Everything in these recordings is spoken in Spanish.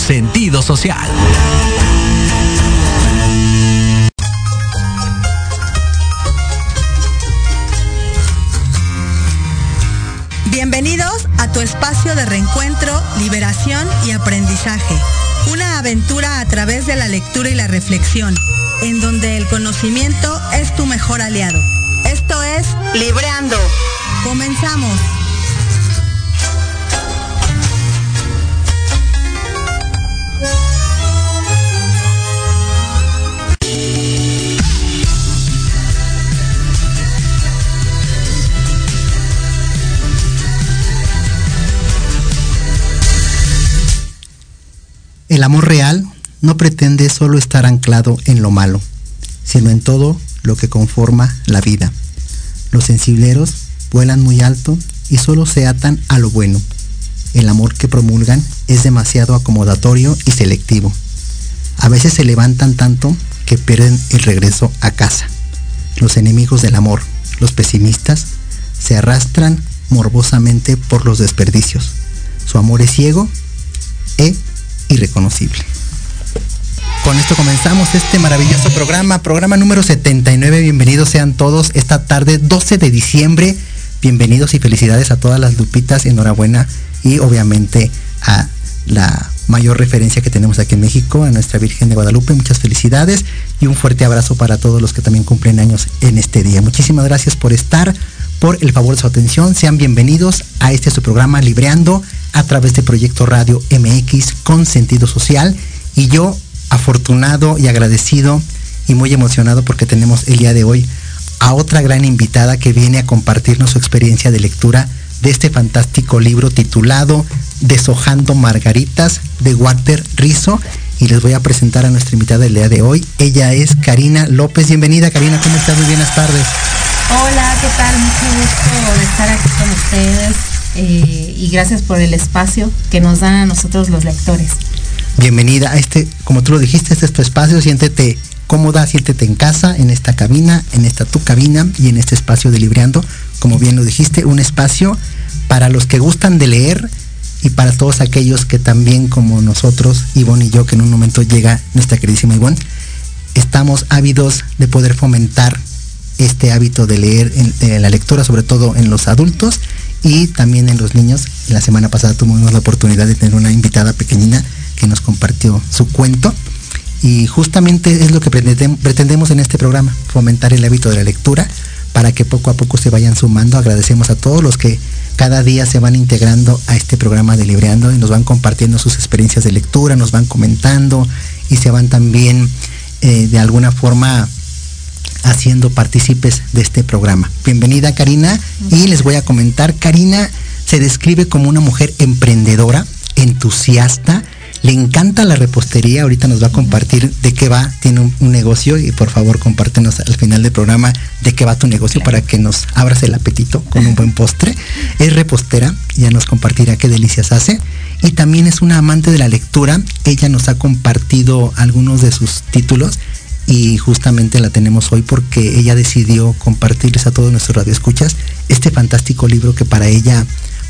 sentido social. Bienvenidos a tu espacio de reencuentro, liberación y aprendizaje. Una aventura a través de la lectura y la reflexión, en donde el conocimiento es tu mejor aliado. Esto es Libreando. Comenzamos. Amor real no pretende solo estar anclado en lo malo, sino en todo lo que conforma la vida. Los sensibleros vuelan muy alto y solo se atan a lo bueno. El amor que promulgan es demasiado acomodatorio y selectivo. A veces se levantan tanto que pierden el regreso a casa. Los enemigos del amor, los pesimistas, se arrastran morbosamente por los desperdicios. Su amor es ciego e irreconocible. Con esto comenzamos este maravilloso programa, programa número 79. Bienvenidos sean todos esta tarde 12 de diciembre. Bienvenidos y felicidades a todas las lupitas, enhorabuena y obviamente a la mayor referencia que tenemos aquí en México, a nuestra Virgen de Guadalupe. Muchas felicidades y un fuerte abrazo para todos los que también cumplen años en este día. Muchísimas gracias por estar, por el favor de su atención. Sean bienvenidos a este su programa Libreando a través de Proyecto Radio MX con sentido social. Y yo, afortunado y agradecido y muy emocionado porque tenemos el día de hoy a otra gran invitada que viene a compartirnos su experiencia de lectura de este fantástico libro titulado Deshojando Margaritas de Walter Rizzo. Y les voy a presentar a nuestra invitada del día de hoy. Ella es Karina López. Bienvenida, Karina. ¿Cómo estás? Muy buenas tardes. Hola, ¿qué tal? Mucho gusto de estar aquí con ustedes eh, y gracias por el espacio que nos dan a nosotros los lectores. Bienvenida a este, como tú lo dijiste, este es tu espacio, siéntete cómoda, siéntete en casa, en esta cabina, en esta tu cabina y en este espacio de Libreando, como bien lo dijiste, un espacio para los que gustan de leer y para todos aquellos que también como nosotros, Ivonne y yo, que en un momento llega nuestra queridísima Ivonne, estamos ávidos de poder fomentar este hábito de leer en, la lectura, sobre todo en los adultos y también en los niños. La semana pasada tuvimos la oportunidad de tener una invitada pequeñina que nos compartió su cuento y justamente es lo que pretendemos en este programa, fomentar el hábito de la lectura para que poco a poco se vayan sumando. Agradecemos a todos los que cada día se van integrando a este programa de Libreando y nos van compartiendo sus experiencias de lectura, nos van comentando y se van también eh, de alguna forma haciendo partícipes de este programa. Bienvenida Karina. Y les voy a comentar, Karina se describe como una mujer emprendedora, entusiasta, le encanta la repostería, ahorita nos va a compartir de qué va, tiene un, un negocio y por favor compártenos al final del programa de qué va tu negocio para que nos abras el apetito con un buen postre. Es repostera, ya nos compartirá qué delicias hace. Y también es una amante de la lectura, ella nos ha compartido algunos de sus títulos y justamente la tenemos hoy porque ella decidió compartirles a todos nuestros radioescuchas este fantástico libro que para ella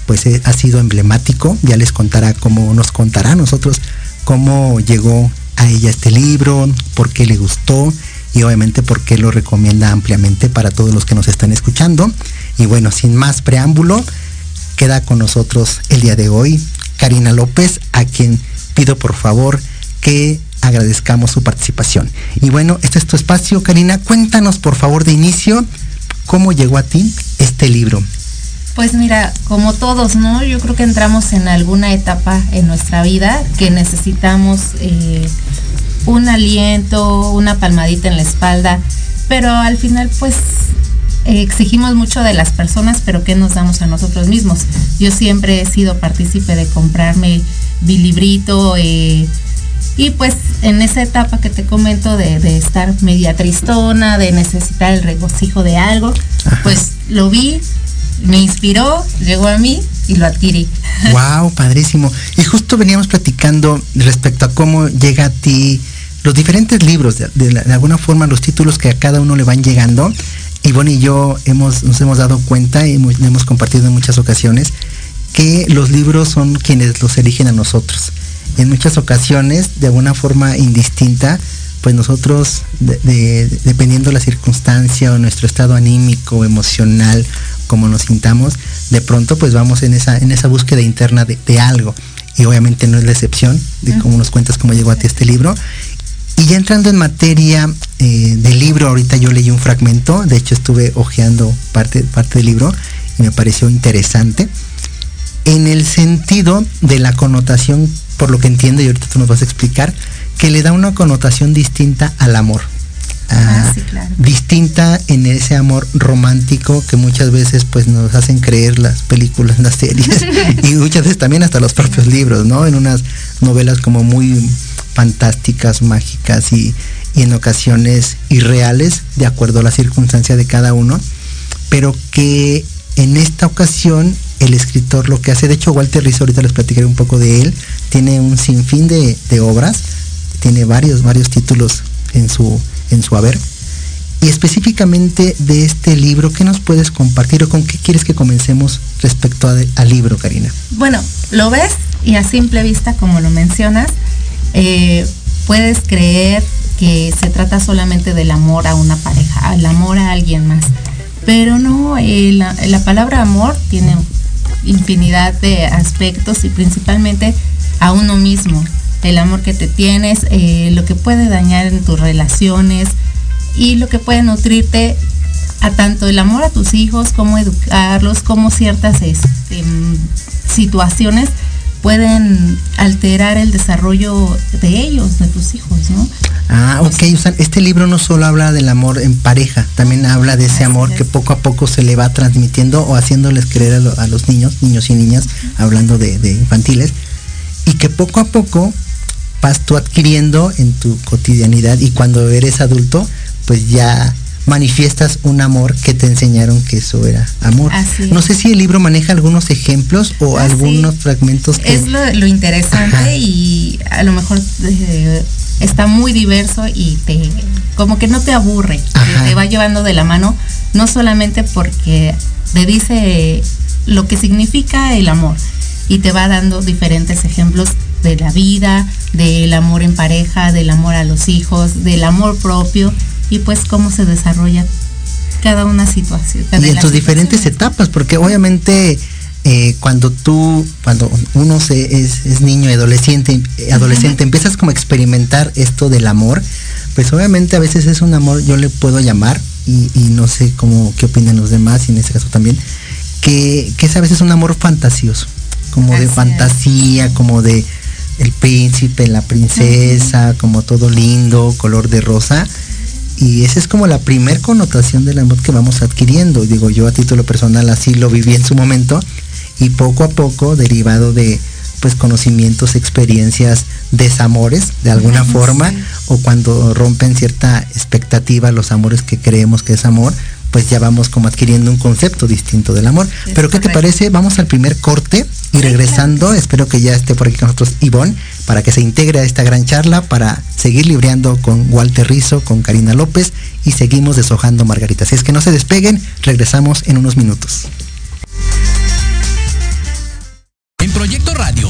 pues eh, ha sido emblemático, ya les contará cómo nos contará a nosotros cómo llegó a ella este libro, por qué le gustó y obviamente por qué lo recomienda ampliamente para todos los que nos están escuchando. Y bueno, sin más preámbulo, queda con nosotros el día de hoy Karina López, a quien pido por favor que agradezcamos su participación. Y bueno, este es tu espacio, Karina. Cuéntanos por favor de inicio cómo llegó a ti este libro. Pues mira, como todos, ¿no? Yo creo que entramos en alguna etapa en nuestra vida que necesitamos eh, un aliento, una palmadita en la espalda, pero al final pues exigimos mucho de las personas, pero ¿qué nos damos a nosotros mismos? Yo siempre he sido partícipe de comprarme mi librito, eh, y pues en esa etapa que te comento de, de, estar media tristona, de necesitar el regocijo de algo, Ajá. pues lo vi, me inspiró, llegó a mí y lo adquirí. Wow, padrísimo. Y justo veníamos platicando respecto a cómo llega a ti los diferentes libros, de, de, de alguna forma los títulos que a cada uno le van llegando. Ivonne y yo hemos, nos hemos dado cuenta y hemos, hemos compartido en muchas ocasiones que los libros son quienes los eligen a nosotros. En muchas ocasiones, de alguna forma indistinta, pues nosotros, dependiendo la circunstancia o nuestro estado anímico, emocional, como nos sintamos, de pronto pues vamos en esa, en esa búsqueda interna de, algo. Y obviamente no es la excepción, de cómo nos cuentas cómo llegó a ti este libro. Y ya entrando en materia eh, del libro, ahorita yo leí un fragmento, de hecho estuve hojeando parte, parte del libro y me pareció interesante, en el sentido de la connotación, por lo que entiendo y ahorita tú nos vas a explicar, que le da una connotación distinta al amor. Ah, ah, distinta en ese amor romántico que muchas veces pues nos hacen creer las películas, las series y muchas veces también hasta los propios libros, ¿no? En unas novelas como muy fantásticas, mágicas y, en ocasiones irreales, de acuerdo a la circunstancia de cada uno, pero que en esta ocasión el escritor lo que hace, de hecho Walter Rizzo, ahorita les platicaré un poco de él, tiene un sinfín de, de obras, tiene varios, varios títulos en su, en su haber. Y específicamente de este libro, ¿qué nos puedes compartir o con qué quieres que comencemos respecto al libro, Karina? Bueno, lo ves y a simple vista, como lo mencionas, eh, puedes creer que se trata solamente del amor a una pareja, al amor a alguien más. Pero no, eh, la, palabra amor tiene infinidad de aspectos y principalmente a uno mismo. El amor que te tienes, eh, lo que puede dañar en tus relaciones y lo que puede nutrirte a tanto el amor a tus hijos como educarlos, como ciertas este, situaciones pueden alterar el desarrollo de ellos, de tus hijos, ¿no? Ah, ok, este libro no solo habla del amor en pareja, también habla de ese amor que poco a poco se le va transmitiendo o haciéndoles creer a, los niños, niños y niñas, hablando de, de, infantiles, y que poco a poco vas tú adquiriendo en tu cotidianidad y cuando eres adulto, pues ya manifiestas un amor que te enseñaron que eso era amor. no sé si el libro maneja algunos ejemplos o ah, algunos fragmentos que... Es lo, interesante y a lo mejor eh, está muy diverso y te como que no te aburre, te va llevando de la mano, no solamente porque te dice lo que significa el amor y te va dando diferentes ejemplos de la vida, del amor en pareja, del amor a los hijos, del amor propio y pues cómo se desarrolla cada una situación. y en tus diferentes etapas, porque obviamente eh, cuando tú, cuando uno se, es, niño y adolescente, adolescente, empiezas como a experimentar esto del amor, pues obviamente a veces es un amor, yo le puedo llamar, y, no sé cómo, qué opinan los demás, y en este caso también, que, que es a veces un amor fantasioso, como de fantasía, como de el príncipe, la princesa, como todo lindo, color de rosa y esa es como la primer connotación del amor que vamos adquiriendo. Digo, yo a título personal así lo viví en su momento y poco a poco, derivado de pues conocimientos, experiencias, desamores de alguna forma, o cuando rompen cierta expectativa los amores que creemos que es amor, pues ya vamos como adquiriendo un concepto distinto del amor. Pero ¿qué te parece? Vamos al primer corte y regresando, espero que ya esté por aquí con nosotros Ivonne, para que se integre a esta gran charla, para seguir libreando con Walter Rizo, con Karina López y seguimos deshojando margaritas. Si es que no se despeguen, regresamos en unos minutos. En Proyecto Radio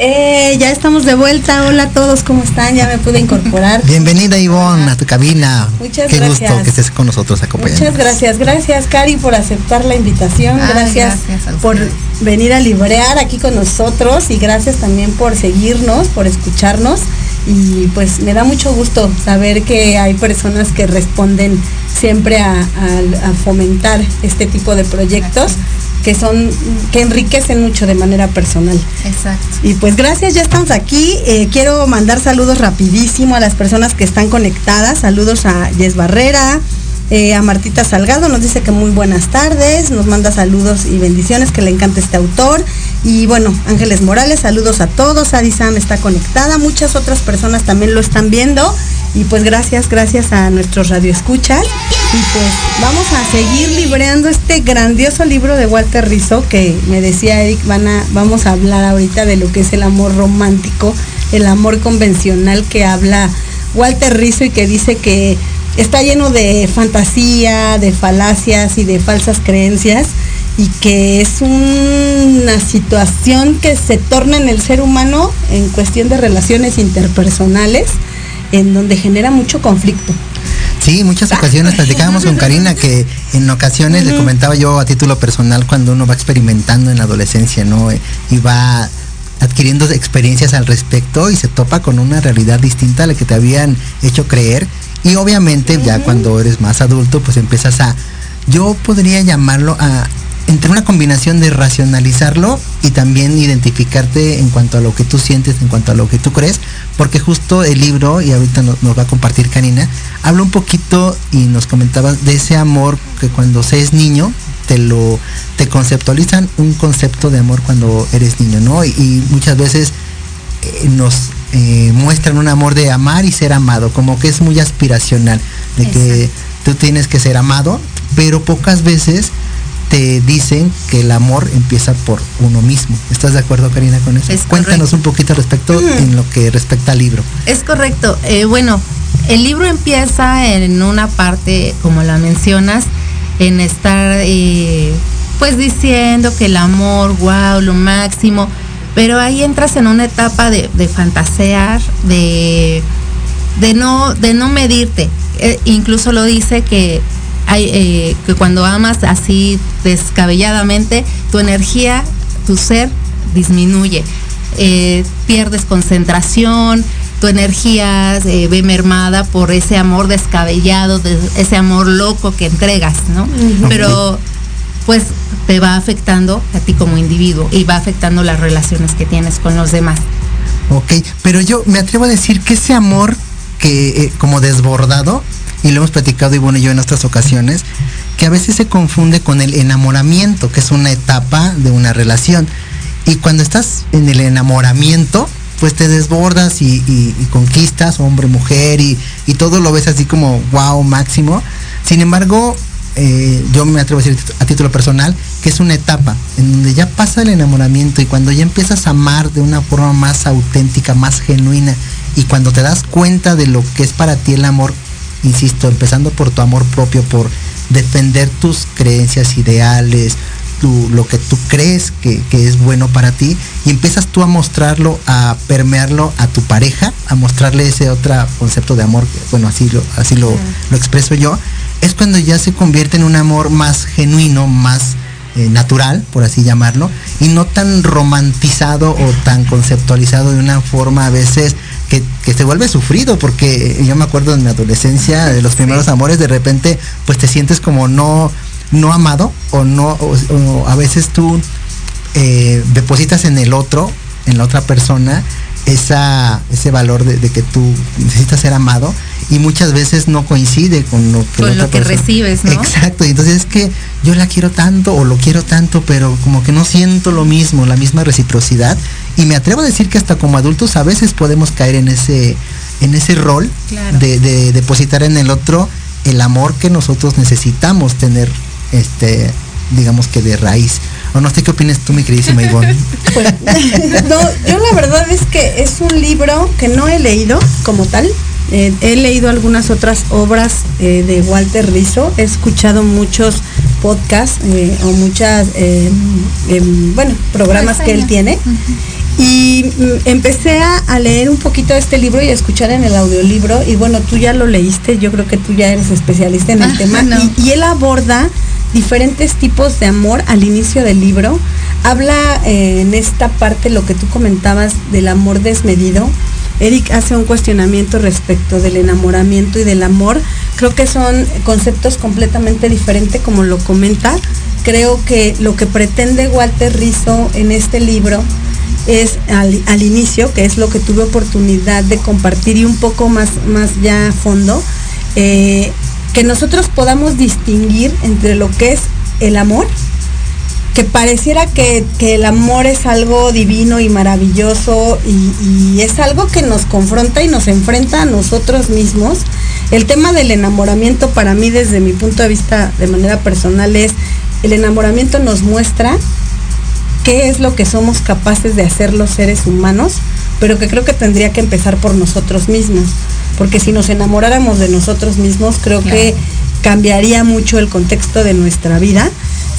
Eh, ya estamos de vuelta. Hola a todos, ¿cómo están? Ya me pude incorporar. Bienvenida Ivonne a tu cabina. Muchas Qué gracias. gusto que estés con nosotros acompañando. Muchas gracias, gracias Cari por aceptar la invitación, Ay, gracias, por venir a librear aquí con nosotros y gracias también por seguirnos, por escucharnos y pues me da mucho gusto saber que hay personas que responden siempre a, a- a fomentar este tipo de proyectos que son que enriquecen mucho de manera personal. Exacto. Y pues gracias, ya estamos aquí. Eh, quiero mandar saludos rapidísimo a las personas que están conectadas. Saludos a Yes Barrera, eh, a Martita Salgado, nos dice que muy buenas tardes, nos manda saludos y bendiciones, que le encanta este autor. Y bueno, Ángeles Morales, saludos a todos. Adi Sam está conectada, muchas otras personas también lo están viendo. Y pues gracias, gracias a nuestros radioescuchas. Y pues vamos a seguir libreando este grandioso libro de Walter Rizzo que me decía Eric, van a, vamos a hablar ahorita de lo que es el amor romántico, el amor convencional que habla Walter Rizzo y que dice que está lleno de fantasía, de falacias y de falsas creencias y que es una situación que se torna en el ser humano en cuestión de relaciones interpersonales en donde genera mucho conflicto. Sí, muchas ocasiones platicábamos con Karina que en ocasiones le comentaba yo a título personal cuando uno va experimentando en la adolescencia, ¿no? Eh, Y va adquiriendo experiencias al respecto y se topa con una realidad distinta a la que te habían hecho creer. Y obviamente ya cuando eres más adulto, pues empiezas a, yo podría llamarlo a, entre una combinación de racionalizarlo y también identificarte en cuanto a lo que tú sientes, en cuanto a lo que tú crees, porque justo el libro, y ahorita nos, nos va a compartir Karina, habla un poquito y nos comentaba de ese amor que cuando se es niño, te lo, te conceptualizan un concepto de amor cuando eres niño, ¿no? Y, y muchas veces eh, nos eh, muestran un amor de amar y ser amado, como que es muy aspiracional, de que tú tienes que ser amado, pero pocas veces te dicen que el amor empieza por uno mismo. ¿Estás de acuerdo, Karina, con eso? Es Cuéntanos correcto. un poquito respecto en lo que respecta al libro. Es correcto. Eh, bueno, el libro empieza en una parte, como la mencionas, en estar eh, pues diciendo que el amor, wow, lo máximo, pero ahí entras en una etapa de, de fantasear, de, de, no, de no medirte. Eh, incluso lo dice que, hay, eh, que cuando amas así descabelladamente, tu energía, tu ser disminuye. Eh, pierdes concentración, tu energía eh, ve mermada por ese amor descabellado, de- ese amor loco que entregas, ¿no? Pero pues te va afectando a ti como individuo y va afectando las relaciones que tienes con los demás. Ok, pero yo me atrevo a decir que ese amor que eh, como desbordado, y lo hemos platicado y bueno yo en otras ocasiones, que a veces se confunde con el enamoramiento, que es una etapa de una relación. Y cuando estás en el enamoramiento, pues te desbordas y, conquistas, hombre, mujer, y, todo lo ves así como wow, máximo. Sin embargo, eh, yo me atrevo a decir a título personal que es una etapa en donde ya pasa el enamoramiento y cuando ya empiezas a amar de una forma más auténtica, más genuina, y cuando te das cuenta de lo que es para ti el amor, insisto, empezando por tu amor propio, por defender tus creencias ideales, lo que tú crees que, es bueno para ti y empiezas tú a mostrarlo, a permearlo a tu pareja, a mostrarle ese otro concepto de amor, bueno, así lo, así lo, lo expreso yo, es cuando ya se convierte en un amor más genuino, más eh, natural, por así llamarlo, y no tan romantizado o tan conceptualizado de una forma a veces que, se vuelve sufrido, porque yo me acuerdo en mi adolescencia, de los primeros amores, de repente pues te sientes como no, no amado o no, o, a veces tú eh, depositas en el otro, en la otra persona, esa, ese valor de, que tú necesitas ser amado y muchas veces no coincide con lo que, con lo que recibes, ¿no? Exacto, y entonces es que yo la quiero tanto o lo quiero tanto, pero como que no siento lo mismo, la misma reciprocidad. Y me atrevo a decir que hasta como adultos a veces podemos caer en ese, en ese rol de, de, depositar en el otro el amor que nosotros necesitamos tener, este, digamos que de raíz. O no sé qué opinas tú, mi queridísima Ivonne. Pues, no, yo la verdad es que es un libro que no he leído como tal. Eh, he leído algunas otras obras eh, de Walter Rizzo, he escuchado muchos podcasts eh, o muchas, em, bueno, programas que él tiene. Y mm, empecé a, leer un poquito de este libro y a escuchar en el audiolibro. Y bueno, tú ya lo leíste, yo creo que tú ya eres especialista en el ah, tema. y, él aborda diferentes tipos de amor al inicio del libro. Habla en esta parte lo que tú comentabas del amor desmedido. Eric hace un cuestionamiento respecto del enamoramiento y del amor. Creo que son conceptos completamente diferentes como lo comenta. Creo que lo que pretende Walter Rizzo en este libro es al, inicio, que es lo que tuve oportunidad de compartir y un poco más, más ya a fondo, eh, que nosotros podamos distinguir entre lo que es el amor, que pareciera que, el amor es algo divino y maravilloso y, es algo que nos confronta y nos enfrenta a nosotros mismos. El tema del enamoramiento para mí desde mi punto de vista de manera personal es, el enamoramiento nos muestra qué es lo que somos capaces de hacer los seres humanos, pero que creo que tendría que empezar por nosotros mismos porque si nos enamoráramos de nosotros mismos, creo que cambiaría mucho el contexto de nuestra vida.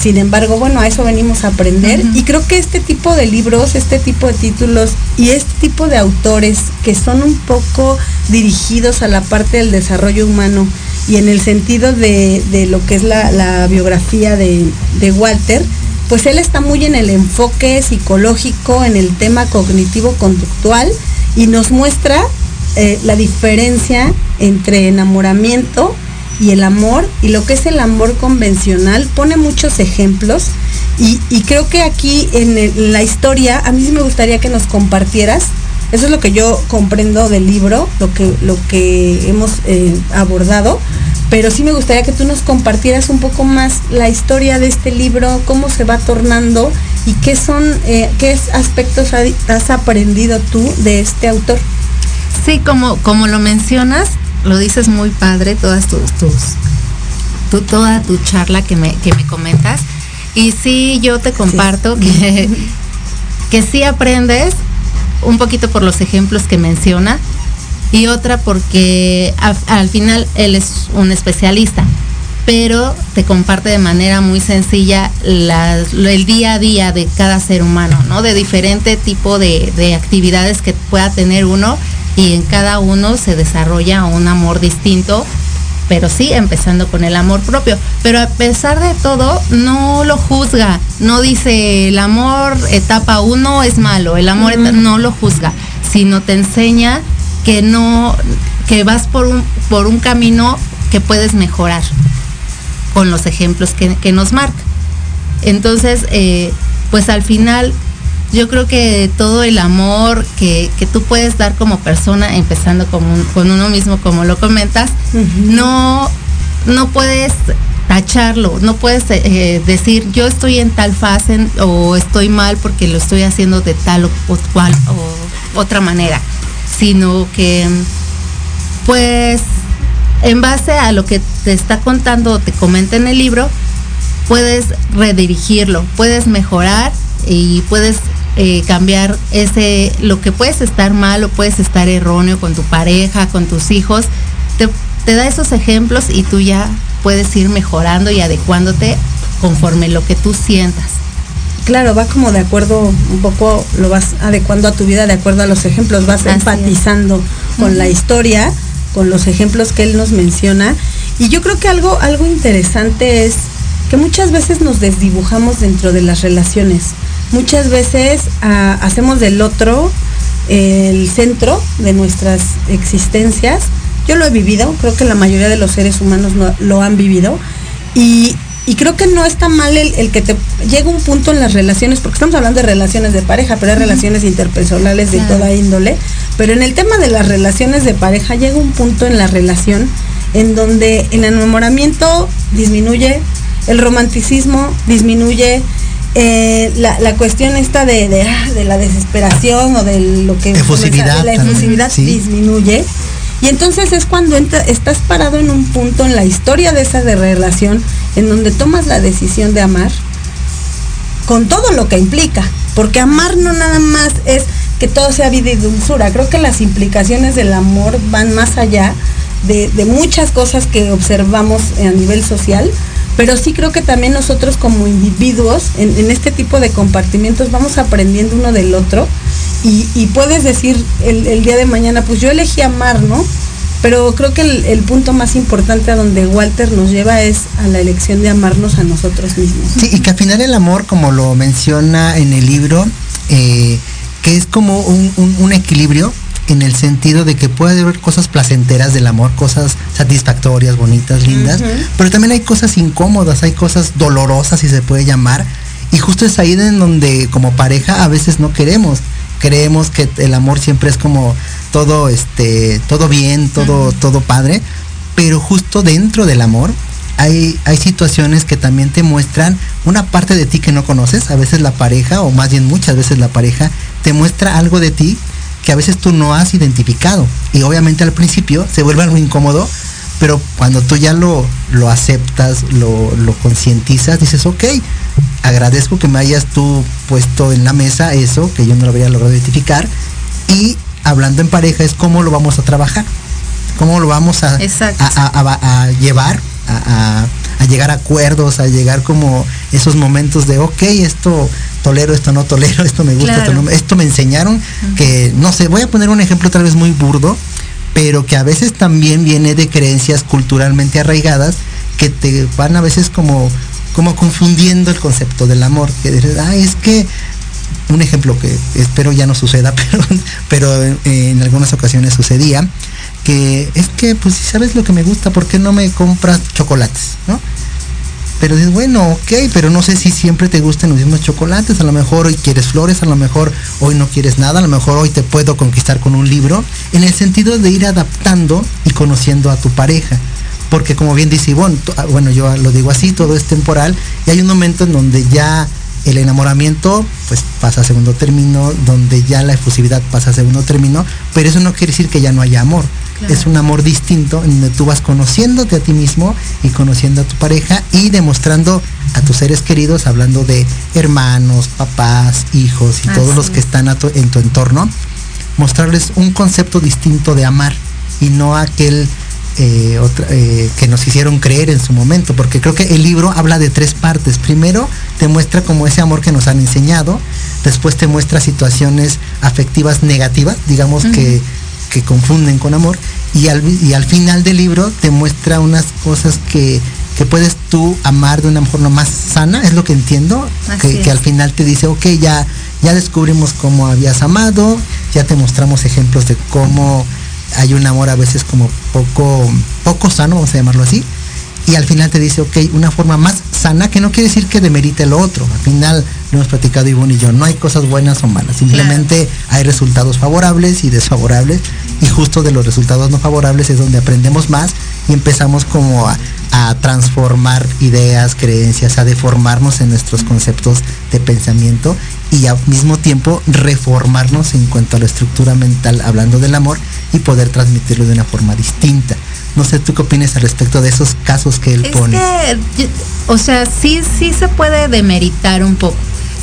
Sin embargo, bueno, a eso venimos a aprender. Y creo que este tipo de libros, este tipo de títulos y este tipo de autores que son un poco dirigidos a la parte del desarrollo humano y en el sentido de, lo que es la, biografía de, de Walter, pues él está muy en el enfoque psicológico, en el tema cognitivo-conductual y nos muestra eh, la diferencia entre enamoramiento y el amor y lo que es el amor convencional. Pone muchos ejemplos y, creo que aquí en, la historia a mí sí me gustaría que nos compartieras. Eso es lo que yo comprendo del libro, lo que, lo que hemos eh, abordado, pero sí me gustaría que tú nos compartieras un poco más la historia de este libro, cómo se va tornando y qué son, eh, qué aspectos has aprendido tú de este autor. Sí, como, como lo mencionas, lo dices muy padre, todas tus, tus toda tu charla que me, que me comentas. Y sí, yo te comparto que, que sí aprendes un poquito por los ejemplos que menciona y otra porque al final él es un especialista, pero te comparte de manera muy sencilla el día a día de cada ser humano, ¿no? De diferente tipo de, de actividades que pueda tener uno y en cada uno se desarrolla un amor distinto, pero sí empezando con el amor propio. Pero a pesar de todo, no lo juzga, no dice el amor etapa uno es malo, el amor no lo juzga, sino te enseña que no, que vas por un, por un camino que puedes mejorar con los ejemplos que, nos marca. Entonces, eh, pues al final yo creo que todo el amor que, tú puedes dar como persona, empezando con, uno mismo, como lo comentas, no, no puedes tacharlo, no puedes eh, decir yo estoy en tal fase o estoy mal porque lo estoy haciendo de tal o cual otra manera, sino que pues en base a lo que te está contando o te comenta en el libro, puedes redirigirlo, puedes mejorar y puedes eh, cambiar ese, lo que puedes estar mal o puedes estar erróneo con tu pareja, con tus hijos, te, te da esos ejemplos y tú ya puedes ir mejorando y adecuándote conforme lo que tú sientas. Claro, va como de acuerdo, un poco lo vas adecuando a tu vida de acuerdo a los ejemplos, vas empatizando con la historia, con los ejemplos que él nos menciona. Y yo creo que algo, algo interesante es que muchas veces nos desdibujamos dentro de las relaciones. Muchas veces ah, hacemos del otro el centro de nuestras existencias. Yo lo he vivido, creo que la mayoría de los seres humanos lo han vivido. Y, y creo que no está mal el, que te llega un punto en las relaciones, porque estamos hablando de relaciones de pareja, pero hay relaciones interpersonales de toda índole. Pero en el tema de las relaciones de pareja llega un punto en la relación en donde el enamoramiento disminuye, el romanticismo disminuye, eh, la, cuestión esta de, ah, de, la desesperación o de lo que efusividad, la efusividad disminuye y entonces es cuando estás parado en un punto en la historia de esa de relación en donde tomas la decisión de amar con todo lo que implica. Porque amar no nada más es que todo sea vida y dulzura. Creo que las implicaciones del amor van más allá de, muchas cosas que observamos a nivel social. Pero sí creo que también nosotros como individuos en este tipo de compartimientos vamos aprendiendo uno del otro y, puedes decir el, día de mañana, pues yo elegí amar, ¿no? Pero creo que el, punto más importante a donde Walter nos lleva es a la elección de amarnos a nosotros mismos. Sí, y que al final el amor, como lo menciona en el libro, eh, que es como un, equilibrio en el sentido de que puede haber cosas placenteras del amor, cosas satisfactorias, bonitas, lindas, pero también hay cosas incómodas, hay cosas dolorosas, si se puede llamar, y justo es ahí en donde como pareja a veces no queremos. Creemos que el amor siempre es como todo este todo bien todo todo padre pero justo dentro del amor hay, hay situaciones que también te muestran una parte de ti que no conoces. A veces la pareja o más bien muchas veces la pareja te muestra algo de ti que a veces tú no has identificado. Y obviamente al principio se vuelve algo incómodo pero cuando tú ya lo, lo aceptas, lo, lo concientizas, dices, ok, agradezco que me hayas tú puesto en la mesa eso, que yo no lo había logrado identificar, y hablando en pareja es cómo lo vamos a trabajar, cómo lo vamos a, a, llevar, a, llegar a acuerdos, a llegar como esos momentos de, ok, esto tolero, esto no tolero, esto me gusta, esto, no, esto me enseñaron, que no sé, voy a poner un ejemplo tal vez muy burdo, pero que a veces también viene de creencias culturalmente arraigadas que te van a veces como, como confundiendo el concepto del amor, que dices, ah, es que un ejemplo que espero ya no suceda, pero, pero en algunas ocasiones sucedía, que es que pues si sabes lo que me gusta, ¿por qué no me compras chocolates? ¿no? Pero dices, bueno, ok, pero no sé si siempre te gustan los mismos chocolates. A lo mejor hoy quieres flores, a lo mejor hoy no quieres nada, a lo mejor hoy te puedo conquistar con un libro. En el sentido de ir adaptando y conociendo a tu pareja. Porque como bien dice Ivonne, ah, bueno, yo lo digo así, todo es temporal. Y hay un momento en donde ya el enamoramiento pues pasa a segundo término, donde ya la efusividad pasa a segundo término, pero eso no quiere decir que ya no haya amor. Es un amor distinto en donde tú vas conociéndote a ti mismo y conociendo a tu pareja y demostrando a tus seres queridos, hablando de hermanos, papás, hijos y todos los que están en tu entorno, mostrarles un concepto distinto de amar y no aquel eh, eh, que nos hicieron creer en su momento, porque creo que el libro habla de tres partes. Primero, te muestra como ese amor que nos han enseñado, después te muestra situaciones afectivas negativas, digamos que que confunden con amor y al, y al final del libro te muestra unas cosas que, puedes tú amar de una forma más sana, es lo que entiendo, que, al final te dice, ok, ya, ya descubrimos cómo habías amado, ya te mostramos ejemplos de cómo hay un amor a veces como poco, poco sano, vamos a llamarlo así, y al final te dice, ok, una forma más sana, que no quiere decir que demerite lo otro. Al final lo hemos platicado Ivonne y yo, no hay cosas buenas o malas, simplemente hay resultados favorables y desfavorables, y justo de los resultados no favorables es donde aprendemos más y empezamos como a, a transformar ideas, creencias, a deformarnos en nuestros conceptos de pensamiento y al mismo tiempo reformarnos en cuanto a la estructura mental hablando del amor y poder transmitirlo de una forma distinta. No sé, ¿tú qué opinas al respecto de esos casos que él pone? o sea, sí, sí se puede demeritar un poco.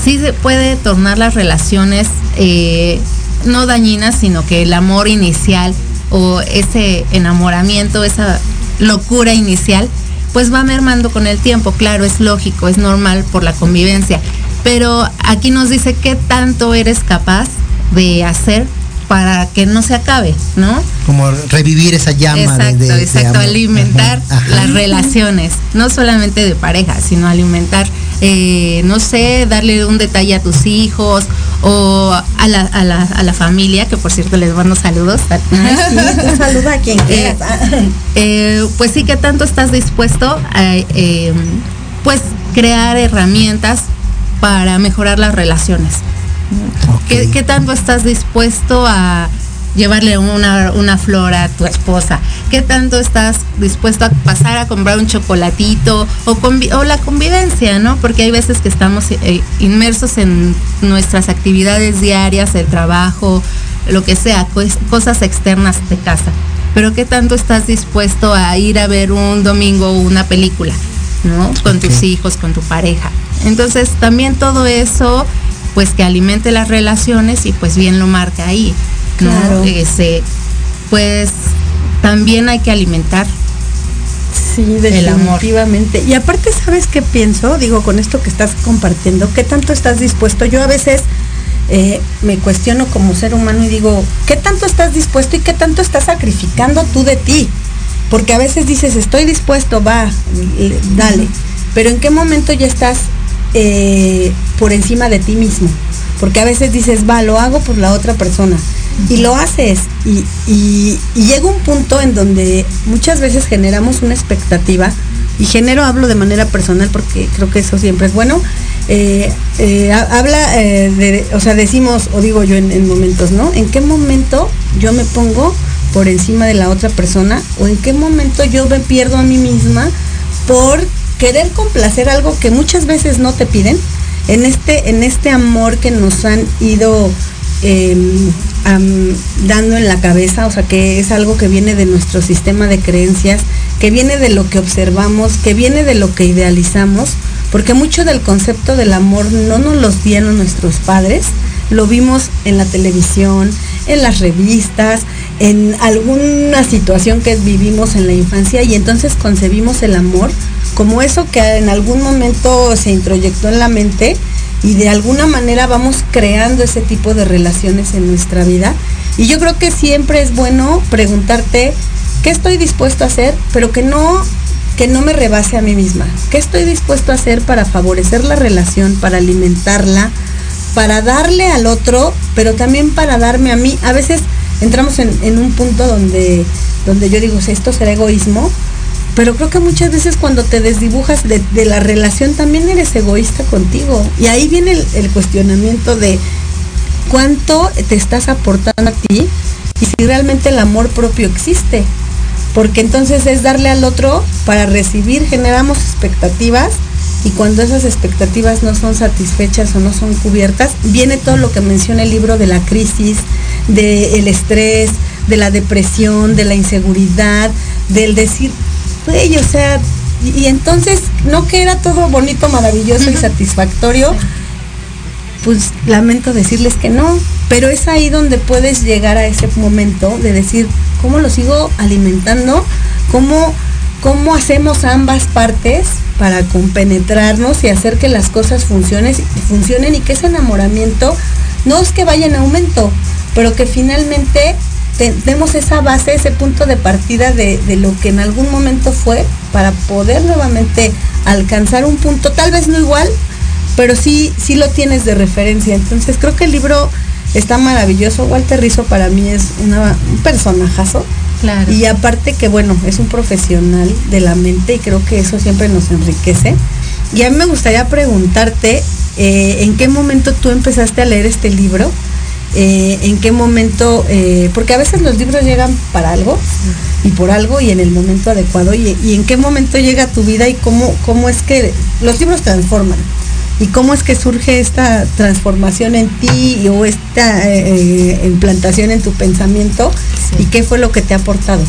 Sí se puede tornar las relaciones eh, no dañinas, sino que el amor inicial o ese enamoramiento, esa locura inicial, pues va mermando con el tiempo. Claro, es lógico, es normal por la convivencia. Pero aquí nos dice qué tanto eres capaz de hacer para que no se acabe, ¿no? Como revivir esa llama. Exacto, de, exacto, alimentar las relaciones, no solamente de pareja, sino alimentar, eh, no sé, darle un detalle a tus hijos o a la, a la, a la familia, que por cierto les mando saludos. saluda a quien eh, eh, pues sí que tanto estás dispuesto a, pues, crear herramientas para mejorar las relaciones. ¿Qué, tanto estás dispuesto a llevarle una, flor a tu esposa? ¿Qué tanto estás dispuesto a pasar a comprar un chocolatito o, la convivencia, ¿no? Porque hay veces que estamos eh, inmersos en nuestras actividades diarias, el trabajo, lo que sea, cosas externas de casa. Pero ¿qué tanto estás dispuesto a ir a ver un domingo una película, ¿no? Con tus hijos, con tu pareja. Entonces también todo eso pues que alimente las relaciones y pues bien lo marca ahí. Claro. Ese, pues también hay que alimentar Sí, definitivamente. Y aparte, ¿sabes qué pienso? Digo, con esto que estás compartiendo, ¿qué tanto estás dispuesto? Yo a veces eh, me cuestiono como ser humano y digo, ¿qué tanto estás dispuesto y qué tanto estás sacrificando tú de ti? Porque a veces dices, estoy dispuesto, va, dale. Pero ¿en qué momento ya estás eh, por encima de ti mismo. Porque a veces dices, va, lo hago por la otra persona. Y lo haces. Y, llega un punto en donde muchas veces generamos una expectativa. Y genero, hablo de manera personal porque creo que eso siempre es bueno. Eh, eh, habla de, o sea, decimos, o digo yo en, en momentos, ¿no? ¿En qué momento yo me pongo por encima de la otra persona? ¿O en qué momento yo me pierdo a mí misma por querer complacer algo que muchas veces no te piden, en este, en este amor que nos han ido em, dando en la cabeza, o sea que es algo que viene de nuestro sistema de creencias, que viene de lo que observamos, que viene de lo que idealizamos, porque mucho del concepto del amor no nos los dieron nuestros padres, lo vimos en la televisión, en las revistas, en alguna situación que vivimos en la infancia y entonces concebimos el amor como eso que en algún momento se introyectó en la mente y de alguna manera vamos creando ese tipo de relaciones en nuestra vida. Y yo creo que siempre es bueno preguntarte qué estoy dispuesto a hacer, pero que no que no me rebase a mí misma. ¿Qué estoy dispuesto a hacer para favorecer la relación, para alimentarla, para darle al otro, pero también para darme a mí? A veces entramos en, un punto donde, donde yo digo, esto será egoísmo, pero creo que muchas veces cuando te desdibujas de, la relación también eres egoísta contigo. Y ahí viene el, cuestionamiento de cuánto te estás aportando a ti y si realmente el amor propio existe. Porque entonces es darle al otro para recibir, generamos expectativas y cuando esas expectativas no son satisfechas o no son cubiertas, viene todo lo que menciona el libro de la crisis, del estrés, de la depresión, de la inseguridad, del decir, o sea, y, entonces, no que era todo bonito, maravilloso y satisfactorio, pues lamento decirles que no, pero es ahí donde puedes llegar a ese momento de decir, ¿cómo lo sigo alimentando? ¿Cómo, cómo hacemos ambas partes para compenetrarnos y hacer que las cosas funcionen, funcionen y que ese enamoramiento no es que vaya en aumento, pero que finalmente tenemos esa base, ese punto de partida de, lo que en algún momento fue para poder nuevamente alcanzar un punto, tal vez no igual, pero sí, sí lo tienes de referencia. Entonces creo que el libro está maravilloso. Walter Rizzo para mí es un personajazo. Claro. Y aparte que bueno, es un profesional de la mente y creo que eso siempre nos enriquece. Y a mí me gustaría preguntarte, eh, ¿en qué momento tú empezaste a leer este libro? Eh, en qué momento, eh, porque a veces los libros llegan para algo y por algo y en el momento adecuado y, en qué momento llega tu vida y cómo, cómo es que los libros transforman y cómo es que surge esta transformación en ti o esta eh, implantación en tu pensamiento y qué fue lo que te ha aportado.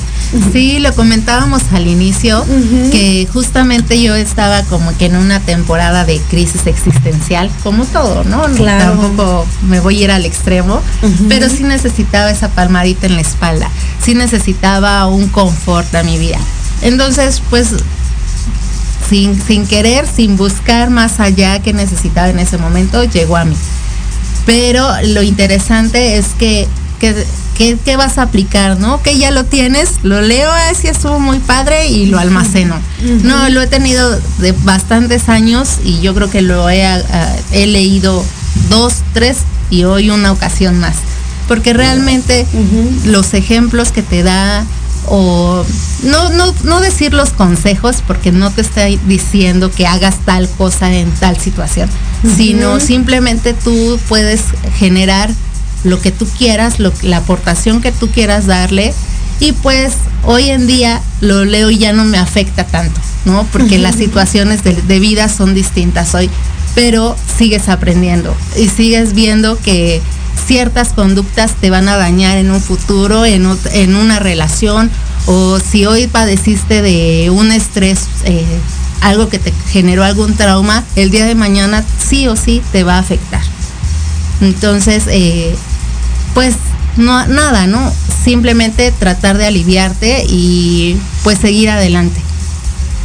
Sí, lo comentábamos al inicio, que justamente yo estaba como que en una temporada de crisis existencial, como todo, ¿no? Claro. Tampoco me voy a ir al extremo, pero sí necesitaba esa palmadita en la espalda, sí necesitaba un confort a mi vida. Entonces, pues sin, sin querer, sin buscar más allá que necesitaba en ese momento, llegó a mí. Pero lo interesante es que, que ¿Qué, vas a aplicar, no? Que ya lo tienes, lo leo, así estuvo muy padre y lo almaceno. No, lo he tenido de bastantes años y yo creo que lo he, he leído dos, tres y hoy una ocasión más. Porque realmente los ejemplos que te da o no, no, no decir los consejos porque no te está diciendo que hagas tal cosa en tal situación, sino simplemente tú puedes generar lo que tú quieras, la aportación que tú quieras darle. Y pues hoy en día lo leo y ya no me afecta tanto, ¿no? Porque las situaciones de, vida son distintas hoy, pero sigues aprendiendo y sigues viendo que ciertas conductas te van a dañar en un futuro, en, una relación, o si hoy padeciste de un estrés, eh, algo que te generó algún trauma, el día de mañana sí o sí te va a afectar. Entonces, eh, pues no, nada, ¿no? Simplemente tratar de aliviarte y pues seguir adelante.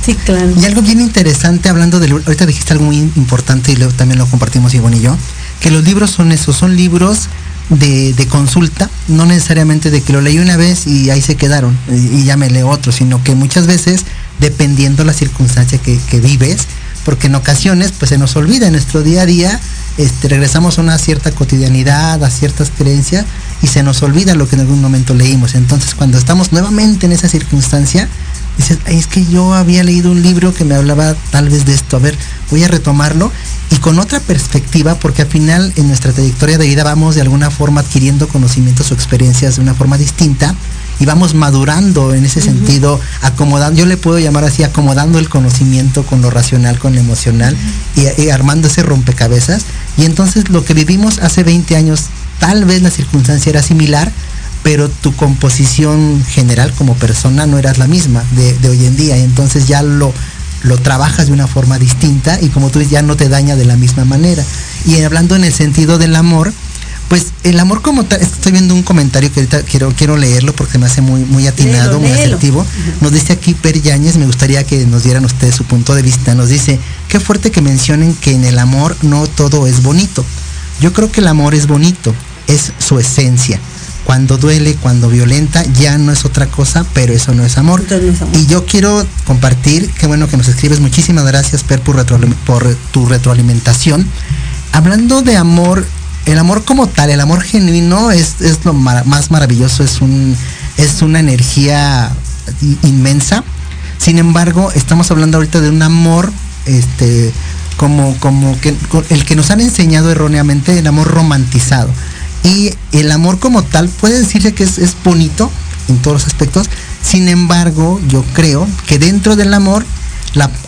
Sí, claro. Y algo bien interesante, hablando de, ahorita dijiste algo muy importante y luego también lo compartimos Ivonne y yo, que los libros son esos, son libros de, consulta, no necesariamente de que lo leí una vez y ahí se quedaron y, ya me leo otro, sino que muchas veces, dependiendo la circunstancia que, que vives, porque en ocasiones pues se nos olvida en nuestro día a día este, regresamos a una cierta cotidianidad, a ciertas creencias y se nos olvida lo que en algún momento leímos. Entonces cuando estamos nuevamente en esa circunstancia, dices, es que yo había leído un libro que me hablaba tal vez de esto, a ver, voy a retomarlo y con otra perspectiva, porque al final en nuestra trayectoria de vida vamos de alguna forma adquiriendo conocimientos o experiencias de una forma distinta y vamos madurando en ese sentido, acomodando, yo le puedo llamar así, acomodando el conocimiento con lo racional, con lo emocional y, armando ese rompecabezas. Y entonces lo que vivimos hace 20 años, tal vez la circunstancia era similar, pero tu composición general como persona no era la misma de, de hoy en día. Y entonces ya lo, lo trabajas de una forma distinta y como tú dices, ya no te daña de la misma manera. Y hablando en el sentido del amor, pues el amor como tal, estoy viendo un comentario que ahorita quiero, quiero leerlo porque me hace muy, muy atinado, muy asertivo. Nos dice aquí Per Yáñez, me gustaría que nos dieran ustedes su punto de vista. Nos dice, qué fuerte que mencionen que en el amor no todo es bonito. Yo creo que el amor es bonito, es su esencia. Cuando duele, cuando violenta, ya no es otra cosa, pero eso no es amor. Y yo quiero compartir, qué bueno que nos escribes, muchísimas gracias Per por, por tu retroalimentación. Hablando de amor, el amor como tal, el amor genuino es, lo más maravilloso, es, un, es una energía inmensa. Sin embargo, estamos hablando ahorita de un amor, este, como, como que el que nos han enseñado erróneamente, el amor romantizado. Y el amor como tal puede decirse que es, es bonito en todos los aspectos. Sin embargo, yo creo que dentro del amor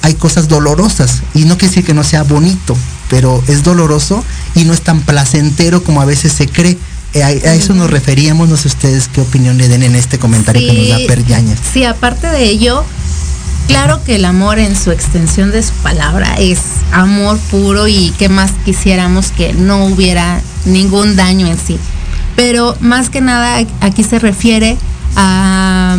hay cosas dolorosas. Y no quiere decir que no sea bonito, pero es doloroso y no es tan placentero como a veces se cree. Eh, a, eso nos referíamos, no sé ustedes qué opinión le den en este comentario que nos da Peryaña. Sí, aparte de ello, claro que el amor en su extensión de su palabra es amor puro y que más quisiéramos que no hubiera ningún daño en sí. Pero más que nada aquí se refiere a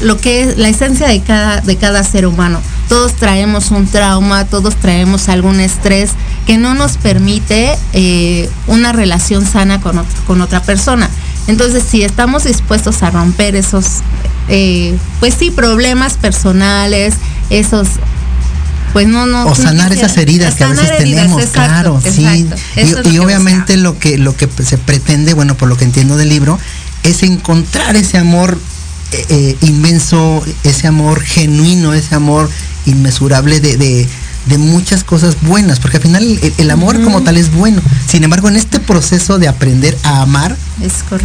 lo que es la esencia de cada, de cada ser humano. Todos traemos un trauma, todos traemos algún estrés que no nos permite eh, una relación sana con, otra persona. Entonces, si estamos dispuestos a romper esos, eh, pues sí, problemas personales, esos pues no, no. O sanar esas heridas que a veces tenemos, claro, sí. Y, obviamente lo que, lo que se pretende, bueno, por lo que entiendo del libro, es encontrar ese amor eh, inmenso, ese amor genuino, ese amor inmesurable de, de muchas cosas buenas, porque al final el, amor como tal es bueno. Sin embargo, en este proceso de aprender a amar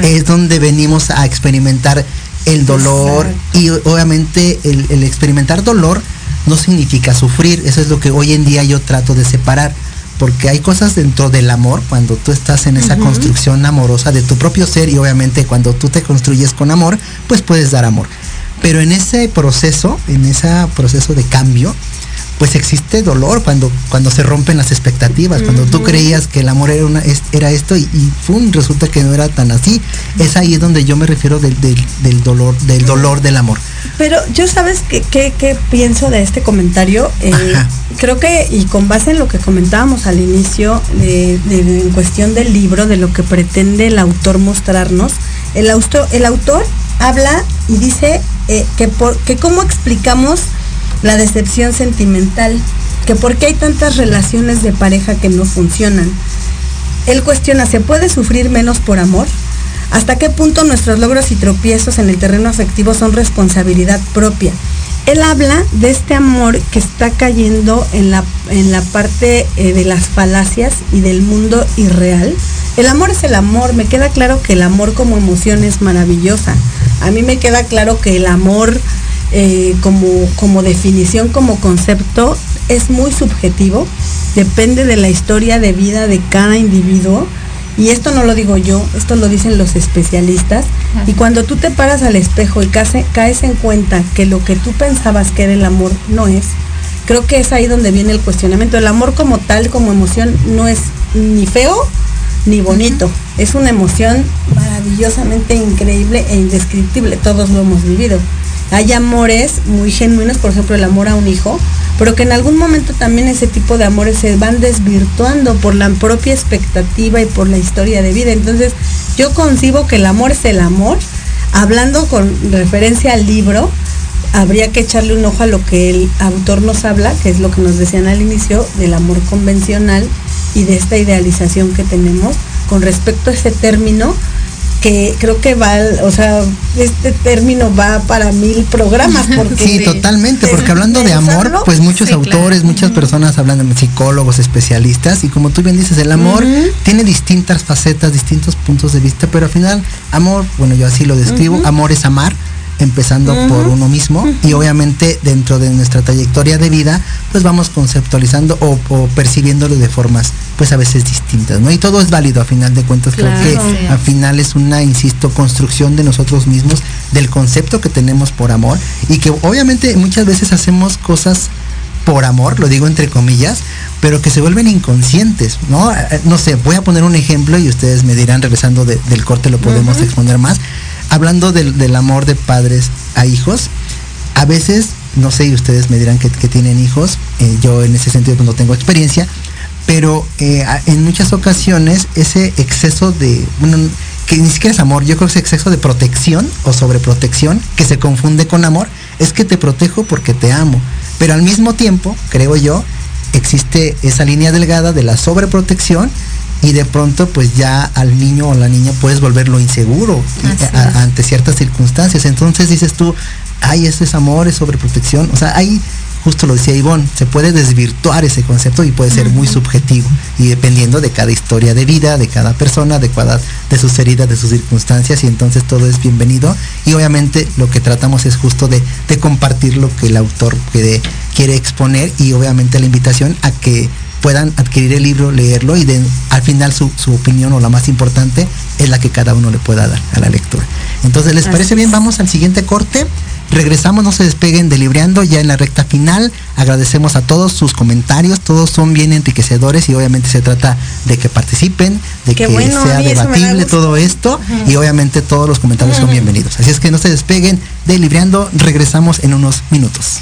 es, donde venimos a experimentar el dolor y obviamente el, experimentar dolor no significa sufrir, eso es lo que hoy en día yo trato de separar, porque hay cosas dentro del amor, cuando tú estás en esa construcción amorosa de tu propio ser y obviamente cuando tú te construyes con amor, pues puedes dar amor. Pero en ese proceso, en ese proceso de cambio, pues existe dolor cuando, cuando se rompen las expectativas, cuando tú creías que el amor era, una, era esto y, y resulta que no era tan así. Es ahí donde yo me refiero del, dolor, del dolor del amor. Pero yo sabes qué que, pienso de este comentario. Eh, creo que, y con base en lo que comentábamos al inicio, en cuestión del libro, de lo que pretende el autor mostrarnos, el, autor, el autor habla y dice eh, que, por, que cómo explicamos la decepción sentimental, que por qué hay tantas relaciones de pareja que no funcionan. Él cuestiona, ¿se puede sufrir menos por amor? ¿Hasta qué punto nuestros logros y tropiezos en el terreno afectivo son responsabilidad propia? Él habla de este amor que está cayendo en la, en la parte eh, de las falacias y del mundo irreal. El amor es el amor, me queda claro que el amor como emoción es maravillosa. A mí me queda claro que el amor eh, como, como definición, como concepto, es muy subjetivo, depende de la historia de vida de cada individuo. Y esto no lo digo yo, esto lo dicen los especialistas. Y cuando tú te paras al espejo y caes en cuenta que lo que tú pensabas que era el amor no es, creo que es ahí donde viene el cuestionamiento. El amor como tal, como emoción, no es ni feo ni bonito. Es una emoción maravillosamente increíble e indescriptible. Todos lo hemos vivido. Hay amores muy genuinos, por ejemplo, el amor a un hijo, pero que en algún momento también ese tipo de amores se van desvirtuando por la propia expectativa y por la historia de vida. Entonces, yo concibo que el amor es el amor. Hablando con referencia al libro, habría que echarle un ojo a lo que el autor nos habla, que es lo que nos decían al inicio, del amor convencional y de esta idealización que tenemos con respecto a ese término que creo que va, o sea, este término va para mil programas. Porque sí, totalmente, porque hablando de, amor, pues muchos autores, muchas personas hablan de psicólogos, especialistas, y como tú bien dices, el amor tiene distintas facetas, distintos puntos de vista, pero al final, amor, bueno, yo así lo describo, amor es amar, empezando por uno mismo y obviamente dentro de nuestra trayectoria de vida pues vamos conceptualizando o, percibiéndolo de formas pues a veces distintas, ¿no? Y todo es válido a final de cuentas, creo que al final es una, insisto, construcción de nosotros mismos, del concepto que tenemos por amor y que obviamente muchas veces hacemos cosas por amor, lo digo entre comillas, pero que se vuelven inconscientes, ¿no? Eh, no sé, voy a poner un ejemplo y ustedes me dirán, regresando del corte lo podemos exponer más hablando del, amor de padres a hijos, a veces, no sé, y ustedes me dirán que, tienen hijos, eh, yo en ese sentido pues, no tengo experiencia, pero eh, en muchas ocasiones ese exceso de, bueno, que ni siquiera es amor, yo creo que ese exceso de protección o sobreprotección que se confunde con amor, es que te protejo porque te amo. Pero al mismo tiempo, creo yo, existe esa línea delgada de la sobreprotección y de pronto pues ya al niño o la niña puedes volverlo inseguro ante ciertas circunstancias. Entonces dices tú, ay, ese es amor, es sobreprotección. O sea, ahí, justo lo decía Ivonne, se puede desvirtuar ese concepto y puede ser muy subjetivo. Y dependiendo de cada historia de vida, de cada persona, de cada, de sus heridas, de sus circunstancias, y entonces todo es bienvenido. Y obviamente lo que tratamos es justo de, de compartir lo que el autor quiere, quiere exponer y obviamente la invitación a que puedan adquirir el libro, leerlo y de, al final su, opinión o la más importante es la que cada uno le pueda dar a la lectura. Entonces, ¿les parece bien? Vamos al siguiente corte. Regresamos, no se despeguen de Libreando ya en la recta final. Agradecemos a todos sus comentarios, todos son bien enriquecedores y obviamente se trata de que participen, de que sea debatible todo esto y obviamente todos los comentarios son bienvenidos. Así es que no se despeguen de Libreando, regresamos en unos minutos.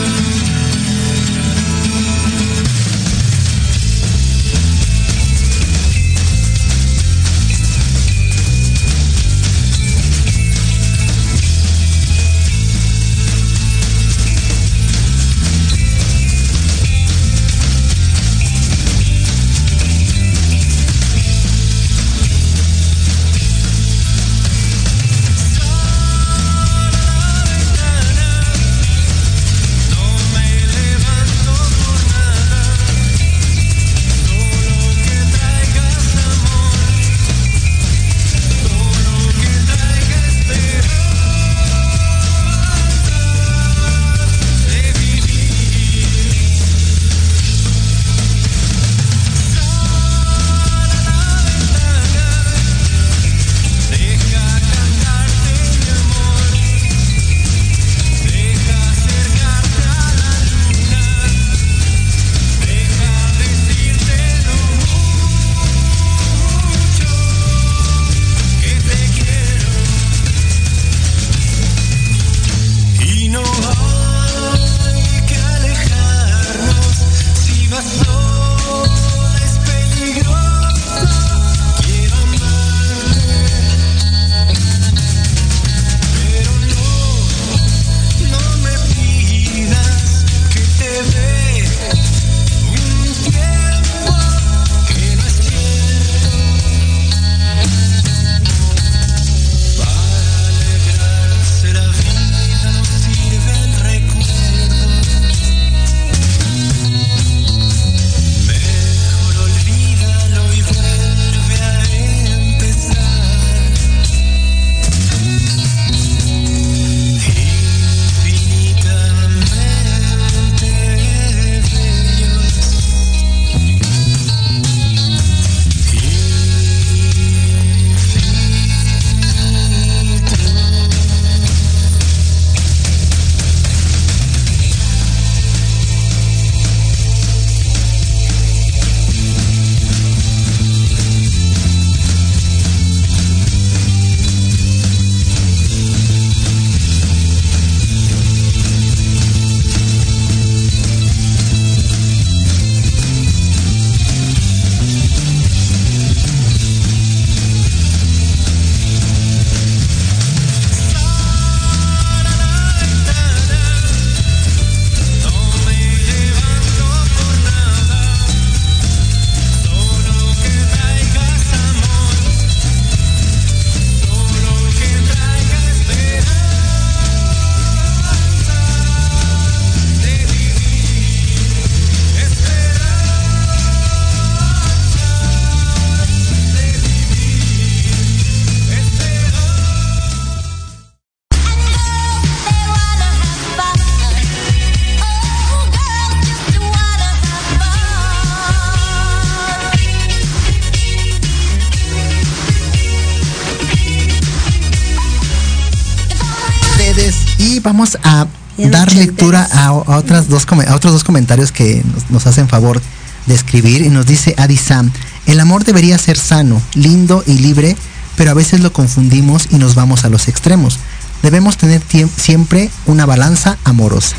Vamos a dar lectura a, otras dos, a otros dos comentarios que nos, hacen favor de escribir y nos dice Adisam, el amor debería ser sano, lindo y libre, pero a veces lo confundimos y nos vamos a los extremos. Debemos tener siempre una balanza amorosa.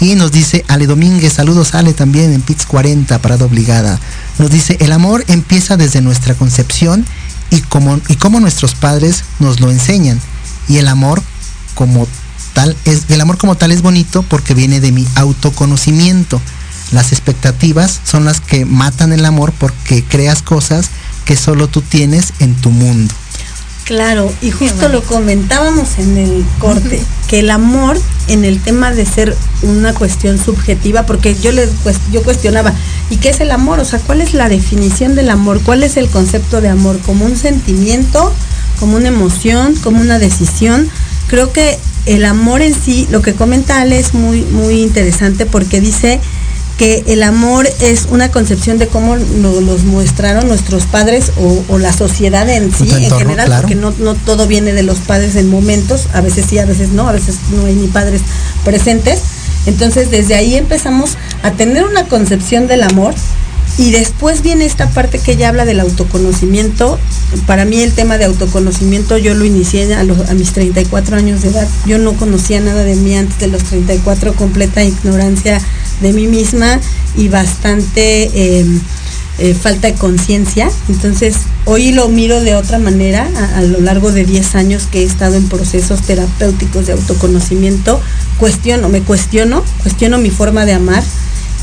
Y nos dice Ale Domínguez, saludos Ale también en PITS 40, parada obligada. Nos dice, el amor empieza desde nuestra concepción y como, y como nuestros padres nos lo enseñan. Y el amor como tal es, el amor como tal es bonito porque viene de mi autoconocimiento. Las expectativas son las que matan el amor porque creas cosas que solo tú tienes en tu mundo. Claro, y justo lo comentábamos en el corte, que el amor en el tema de ser una cuestión subjetiva, porque yo les pues, yo cuestionaba, ¿y qué es el amor? O sea, ¿cuál es la definición del amor? ¿Cuál es el concepto de amor? ¿Como un sentimiento? ¿Como una emoción? ¿Como una decisión? Creo que el amor en sí, lo que comenta Ale es muy, muy interesante porque dice que el amor es una concepción de cómo nos los mostraron nuestros padres o, la sociedad en sí, en general, porque no, no todo viene de los padres en momentos, a veces sí, a veces no, a veces no hay ni padres presentes. Entonces desde ahí empezamos a tener una concepción del amor y después viene esta parte que ella habla del autoconocimiento. Para mí el tema de autoconocimiento yo lo inicié a, a, mis 34 años de edad. Yo no conocía nada de mí antes de los 34, completa ignorancia de mí misma y bastante em, eh, falta de conciencia. Entonces, hoy lo miro de otra manera a, lo largo de 10 años que he estado en procesos terapéuticos de autoconocimiento. Cuestiono, me cuestiono, cuestiono mi forma de amar.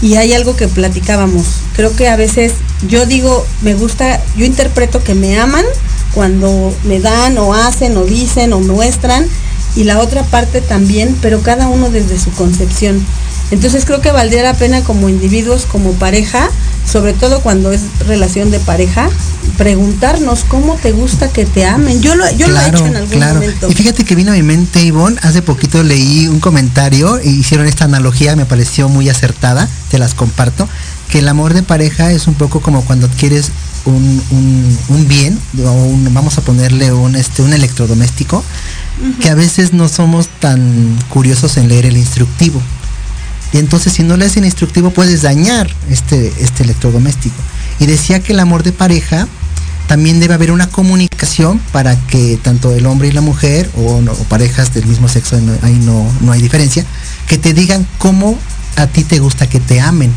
Y hay algo que platicábamos. Creo que a veces yo digo, me gusta, yo interpreto que me aman cuando me dan o hacen o dicen o muestran y la otra parte también, pero cada uno desde su concepción. Entonces creo que valdría la pena como individuos, como pareja, sobre todo cuando es relación de pareja, preguntarnos cómo te gusta que te amen. Yo lo, yo lo he hecho en algún momento. Y fíjate que vino a mi mente, Ivonne, hace poquito leí un comentario e hicieron esta analogía, me pareció muy acertada, te las comparto, que el amor de pareja es un poco como cuando adquieres un, un, bien, o vamos a ponerle un, este, un electrodoméstico, que a veces no somos tan curiosos en leer el instructivo. Y entonces si no le hacen instructivo puedes dañar este, este electrodoméstico. Y decía que el amor de pareja también debe haber una comunicación para que tanto el hombre y la mujer o, parejas del mismo sexo, ahí no, no hay diferencia, que te digan cómo a ti te gusta que te amen.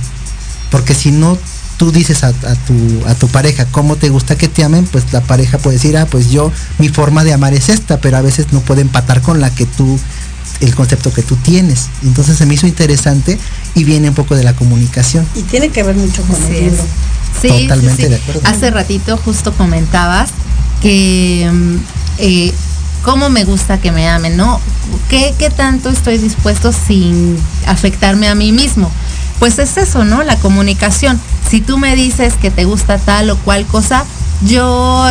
Porque si no tú dices a, tu, a tu pareja cómo te gusta que te amen, pues la pareja puede decir, ah, pues yo, mi forma de amar es esta, pero a veces no puede empatar con la que tú el concepto que tú tienes. Entonces se me hizo interesante y viene un poco de la comunicación. Y tiene que ver mucho con el libro. Sí, Totalmente de acuerdo. Hace ratito justo comentabas que mm, eh, cómo me gusta que me amen, ¿no? ¿Qué, ¿Qué tanto estoy dispuesto sin afectarme a mí mismo? Pues es eso, ¿no? La comunicación. Si tú me dices que te gusta tal o cual cosa, yo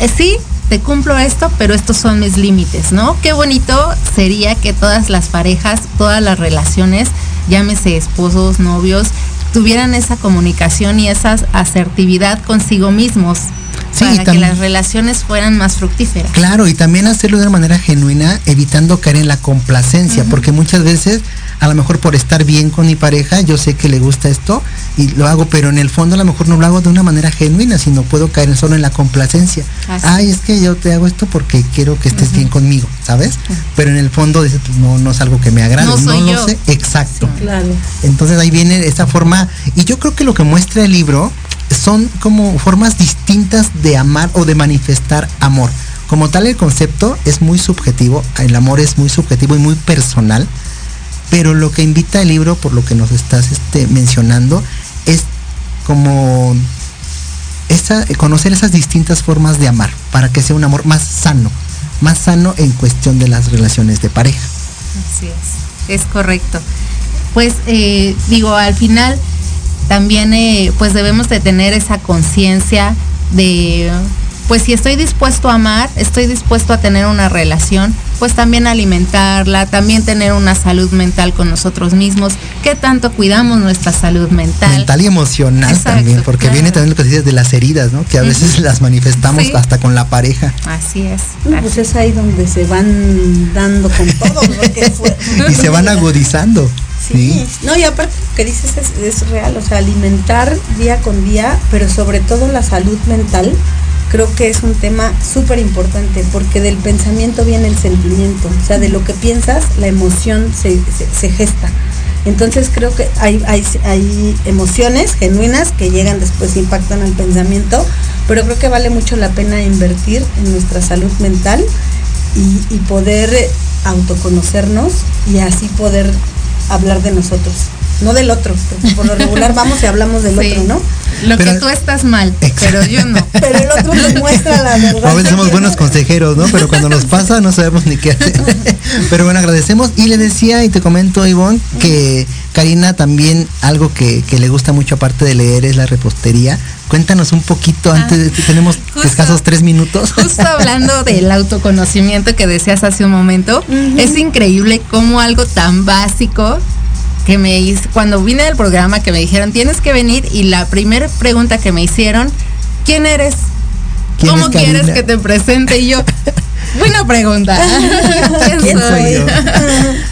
eh, sí, te cumplo esto, pero estos son mis límites, ¿no? Qué bonito sería que todas las parejas, todas las relaciones, llámese esposos, novios, tuvieran esa comunicación y esa asertividad consigo mismos. para que las relaciones fueran más fructíferas. Claro, y también hacerlo de una manera genuina, evitando caer en la complacencia, porque muchas veces a lo mejor por estar bien con mi pareja, yo sé que le gusta esto y lo hago, pero en el fondo a lo mejor no lo hago de una manera genuina, sino puedo caer solo en la complacencia. Ay, es que yo te hago esto porque quiero que estés bien conmigo, ¿sabes? Pero en el fondo pues, no, no es algo que me agrade, no, lo sé, exacto. claro. Entonces ahí viene esa forma, y yo creo que lo que muestra el libro son como formas distintas de amar o de manifestar amor. Como tal el concepto es muy subjetivo, el amor es muy subjetivo y muy personal pero lo que invita el libro, por lo que nos estás este, mencionando, es como esa, conocer esas distintas formas de amar para que sea un amor más sano, más sano en cuestión de las relaciones de pareja. Así es, es correcto. Pues eh, digo, al final también eh, pues debemos de tener esa conciencia de, pues si estoy dispuesto a amar, estoy dispuesto a tener una relación, pues también alimentarla, también tener una salud mental con nosotros mismos, qué tanto cuidamos nuestra salud mental. Mental y emocional también, porque viene también lo que dices de las heridas, ¿no? Que a veces las manifestamos hasta con la pareja. Así es. pues es ahí donde se van dando con todo, y se van agudizando. Sí. No, y aparte lo que dices es, es, real, o sea, alimentar día con día, pero sobre todo la salud mental, creo que es un tema súper importante, porque del pensamiento viene el sentimiento, o sea, de lo que piensas, la emoción se, gesta. Entonces creo que hay, hay, hay, emociones genuinas que llegan después, impactan al pensamiento, pero creo que vale mucho la pena invertir en nuestra salud mental y poder autoconocernos y así poder hablar de nosotros, no del otro, porque por lo regular vamos y hablamos del otro, ¿no? Lo que tú estás mal, pero yo no. Pero el otro nos muestra la verdad. A veces somos buenos consejeros, ¿no? Pero cuando nos pasa no sabemos ni qué hacer. Pero bueno, agradecemos. Y le decía y te comento, Ivonne, que Karina también algo que, le gusta mucho aparte de leer es la repostería. Cuéntanos un poquito, antes ah, tenemos escasos tres minutos. Justo hablando del autoconocimiento que decías hace un momento, es increíble cómo algo tan básico que me hizo, cuando vine del programa que me dijeron tienes que venir y la primera pregunta que me hicieron, ¿quién eres? ¿Cómo quieres que te presente? Y yo, buena pregunta. ¿Quién, soy?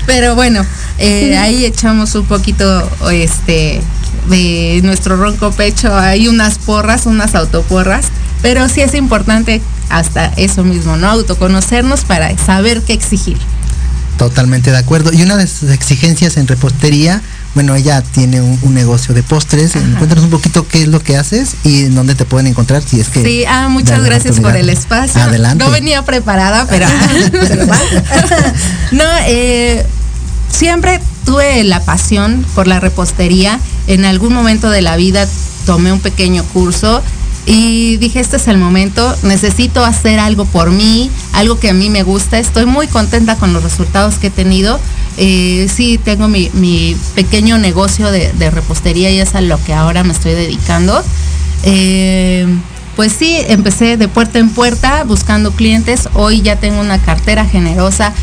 Pero bueno, eh, ahí echamos un poquito este de nuestro ronco pecho, hay unas porras, unas autoporras, pero sí es importante hasta eso mismo, ¿no? Autoconocernos para saber qué exigir. Totalmente de acuerdo. Y una de sus exigencias en repostería, bueno, ella tiene un, negocio de postres. Cuéntanos un poquito qué es lo que haces y en dónde te pueden encontrar si es que. Sí, ah, muchas gracias por el espacio. Adelante. No venía preparada, pero. no, eh, siempre tuve la pasión por la repostería. En algún momento de la vida tomé un pequeño curso y dije, este es el momento, necesito hacer algo por mí, algo que a mí me gusta, estoy muy contenta con los resultados que he tenido. Eh, sí, tengo mi, pequeño negocio de, repostería y es a lo que ahora me estoy dedicando. Eh, pues sí, empecé de puerta en puerta buscando clientes, hoy ya tengo una cartera generosa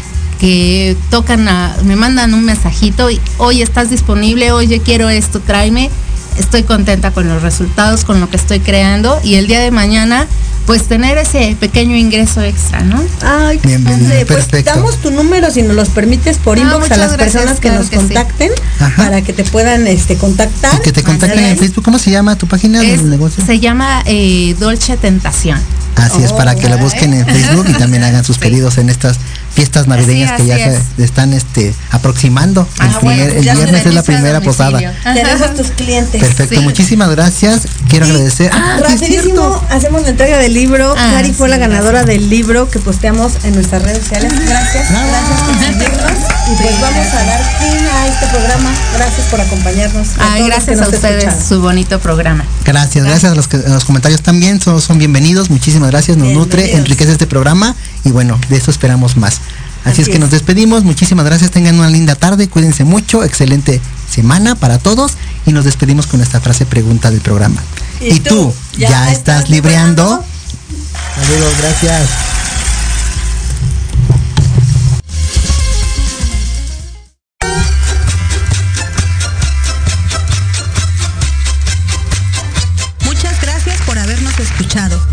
que tocan a, me mandan un mensajito y hoy estás disponible, oye quiero esto, tráeme estoy contenta con los resultados, con lo que estoy creando y el día de mañana pues tener ese pequeño ingreso extra, ¿no? Ay, pues damos tu número si nos los permites por ah, inbox a las personas que nos contacten para que te puedan este contactar. que te contacten en Facebook. ¿Cómo se llama tu página de negocio? Se llama eh, Dolce Tentación. Así es, para que la busquen en Facebook y también hagan sus pedidos en estas fiestas navideñas que ya se están este aproximando. el, ah, viernes es la primera posada. Tenemos tus clientes. Perfecto, muchísimas gracias. Quiero agradecer. Ah, rapidísimo, hacemos la entrega del libro. Ah, Cari fue la ganadora del libro que posteamos en nuestras redes sociales. Gracias, gracias por seguirnos. Y pues vamos a dar fin a este programa. Gracias por acompañarnos. gracias a ustedes, su bonito programa. Gracias, gracias a los, que, los comentarios también, son, son bienvenidos. Muchísimas gracias, nos nutre, enriquece este programa y bueno, de eso esperamos más. Así, es que nos despedimos, muchísimas gracias, tengan una linda tarde, cuídense mucho, excelente semana para todos y nos despedimos con esta frase pregunta del programa. ¿Y, tú, ya, estás libreando? Saludos, gracias. Muchas gracias por habernos escuchado.